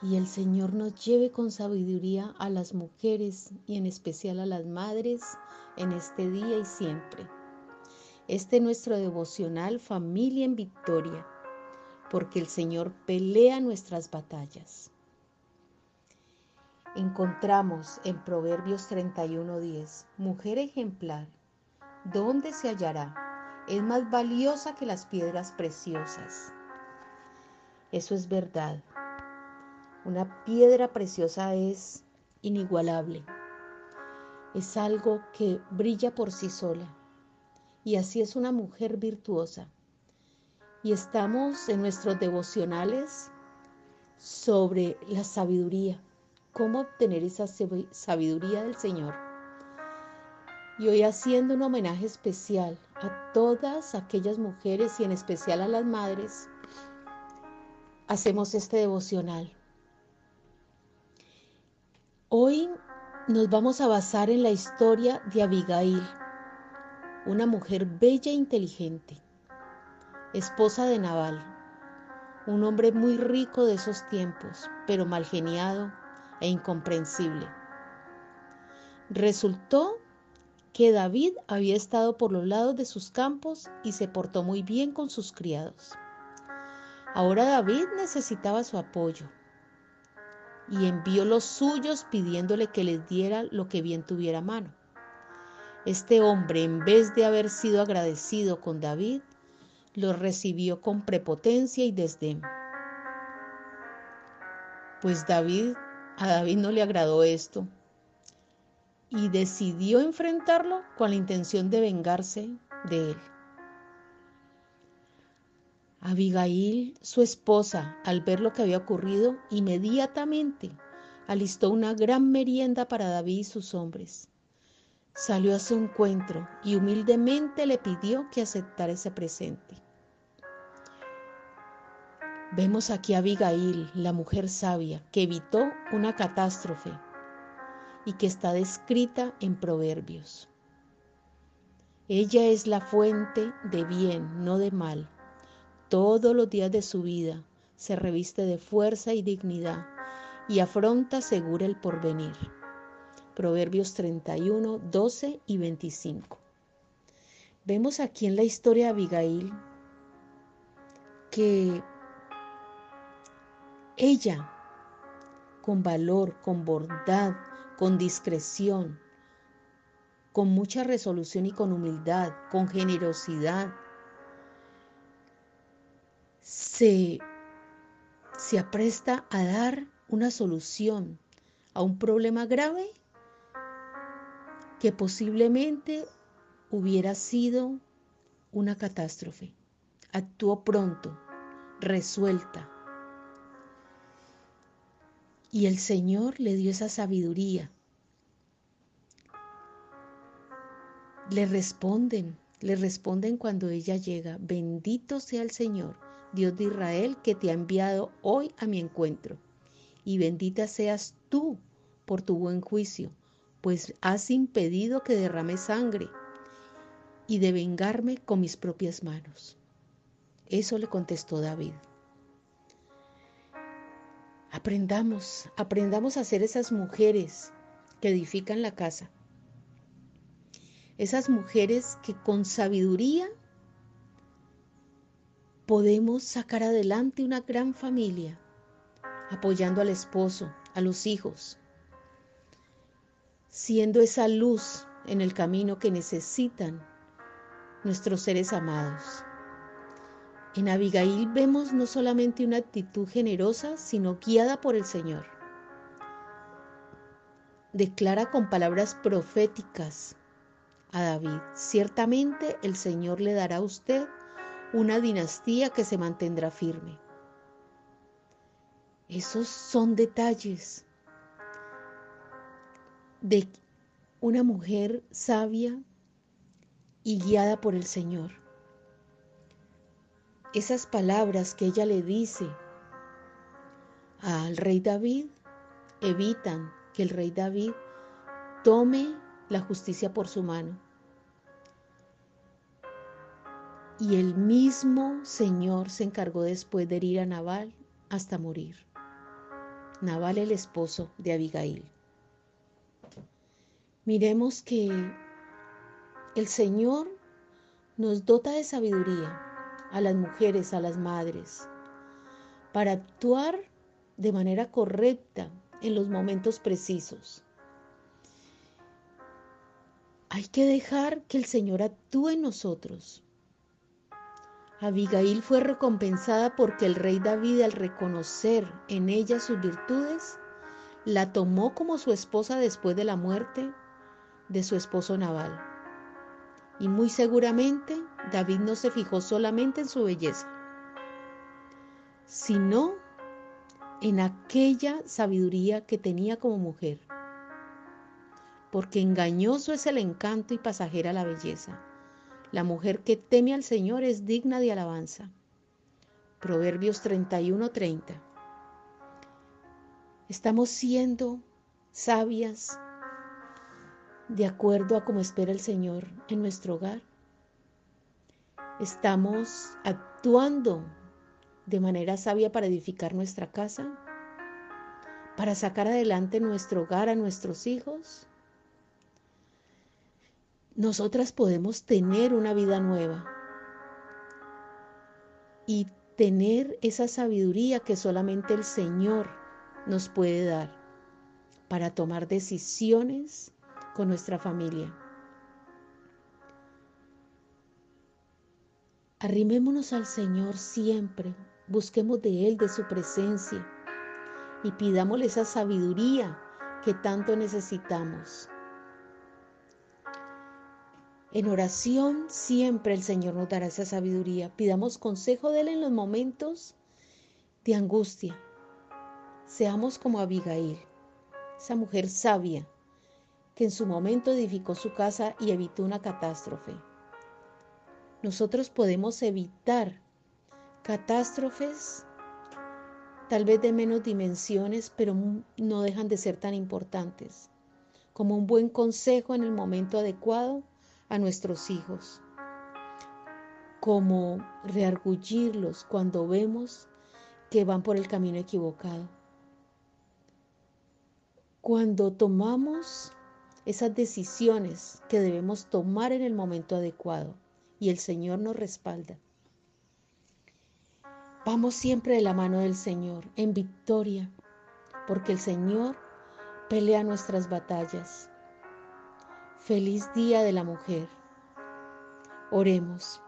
y el Señor nos lleve con sabiduría a las mujeres y en especial a las madres en este día y siempre. Este es nuestro devocional Familia en Victoria, porque el Señor pelea nuestras batallas. Encontramos en Proverbios 31:10, mujer ejemplar, ¿dónde se hallará? Es más valiosa que las piedras preciosas. Eso es verdad. Una piedra preciosa es inigualable. Es algo que brilla por sí sola. Y así es una mujer virtuosa. Y estamos en nuestros devocionales sobre la sabiduría. Cómo obtener esa sabiduría del Señor. Y hoy haciendo un homenaje especial a todas aquellas mujeres y en especial a las madres, hacemos este devocional Hoy nos vamos a basar en la historia de Abigail, una mujer bella e inteligente, esposa de Nabal, un hombre muy rico de esos tiempos, pero mal geniado e incomprensible. Resultó que David había estado por los lados de sus campos y se portó muy bien con sus criados. Ahora David necesitaba su apoyo y envió los suyos pidiéndole que les diera lo que bien tuviera mano. Este hombre, en vez de haber sido agradecido con David, lo recibió con prepotencia y desdén. Pues David, a David no le agradó esto y decidió enfrentarlo con la intención de vengarse de él. Abigail, su esposa, al ver lo que había ocurrido, inmediatamente alistó una gran merienda para David y sus hombres. Salió a su encuentro y humildemente le pidió que aceptara ese presente. Vemos aquí a Abigail, la mujer sabia, que evitó una catástrofe y que está descrita en Proverbios. Ella es la fuente de bien, no de mal todos los días de su vida, se reviste de fuerza y dignidad y afronta segura el porvenir. Proverbios 31, 12 y 25. Vemos aquí en la historia de Abigail que ella, con valor, con bondad, con discreción, con mucha resolución y con humildad, con generosidad, se, se apresta a dar una solución a un problema grave que posiblemente hubiera sido una catástrofe. Actuó pronto, resuelta. Y el Señor le dio esa sabiduría. Le responden, le responden cuando ella llega, bendito sea el Señor Dios de Israel, que te ha enviado hoy a mi encuentro. Y bendita seas tú por tu buen juicio, pues has impedido que derrame sangre y de vengarme con mis propias manos. Eso le contestó David. Aprendamos, aprendamos a ser esas mujeres que edifican la casa. Esas mujeres que con sabiduría podemos sacar adelante una gran familia, apoyando al esposo, a los hijos, siendo esa luz en el camino que necesitan nuestros seres amados. En Abigail vemos no solamente una actitud generosa, sino guiada por el Señor. Declara con palabras proféticas a David, ciertamente el Señor le dará a usted una dinastía que se mantendrá firme. Esos son detalles de una mujer sabia y guiada por el Señor. Esas palabras que ella le dice al rey David evitan que el rey David tome la justicia por su mano. Y el mismo Señor se encargó después de herir a Nabal hasta morir. Nabal el esposo de Abigail. Miremos que el Señor nos dota de sabiduría a las mujeres, a las madres, para actuar de manera correcta en los momentos precisos. Hay que dejar que el Señor actúe en nosotros. Abigail fue recompensada porque el rey David al reconocer en ella sus virtudes, la tomó como su esposa después de la muerte de su esposo Nabal. Y muy seguramente David no se fijó solamente en su belleza, sino en aquella sabiduría que tenía como mujer. Porque engañoso es el encanto y pasajera la belleza. La mujer que teme al Señor es digna de alabanza. Proverbios 31:30. Estamos siendo sabias de acuerdo a como espera el Señor en nuestro hogar. Estamos actuando de manera sabia para edificar nuestra casa, para sacar adelante nuestro hogar a nuestros hijos. Nosotras podemos tener una vida nueva y tener esa sabiduría que solamente el Señor nos puede dar para tomar decisiones con nuestra familia. Arrimémonos al Señor siempre, busquemos de Él, de su presencia, y pidámosle esa sabiduría que tanto necesitamos. En oración siempre el Señor nos dará esa sabiduría. Pidamos consejo de Él en los momentos de angustia. Seamos como Abigail, esa mujer sabia que en su momento edificó su casa y evitó una catástrofe. Nosotros podemos evitar catástrofes tal vez de menos dimensiones, pero no dejan de ser tan importantes, como un buen consejo en el momento adecuado a nuestros hijos, como reargullirlos cuando vemos que van por el camino equivocado. Cuando tomamos esas decisiones que debemos tomar en el momento adecuado y el Señor nos respalda. Vamos siempre de la mano del Señor en victoria, porque el Señor pelea nuestras batallas. Feliz día de la mujer. Oremos.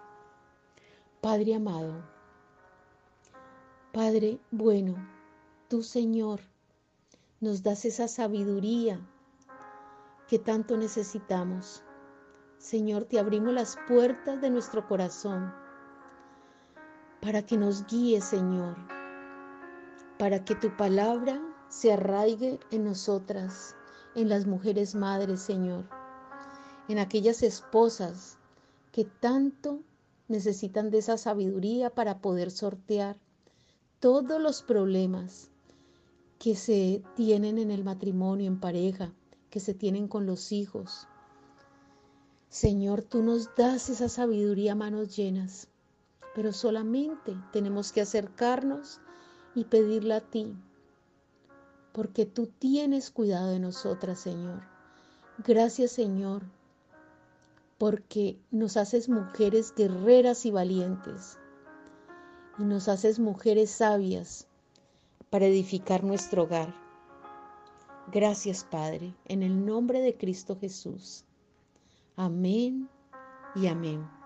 Padre amado, Padre bueno, tú Señor, nos das esa sabiduría que tanto necesitamos. Señor, te abrimos las puertas de nuestro corazón para que nos guíe, Señor, para que tu palabra se arraigue en nosotras, en las mujeres madres, Señor, en aquellas esposas que tanto necesitan de esa sabiduría para poder sortear todos los problemas que se tienen en el matrimonio, en pareja, que se tienen con los hijos. Señor, tú nos das esa sabiduría a manos llenas, pero solamente tenemos que acercarnos y pedirla a ti, porque tú tienes cuidado de nosotras, Señor. Gracias, Señor, porque nos haces mujeres guerreras y valientes, y nos haces mujeres sabias para edificar nuestro hogar. Gracias, Padre, en el nombre de Cristo Jesús. Amén y amén.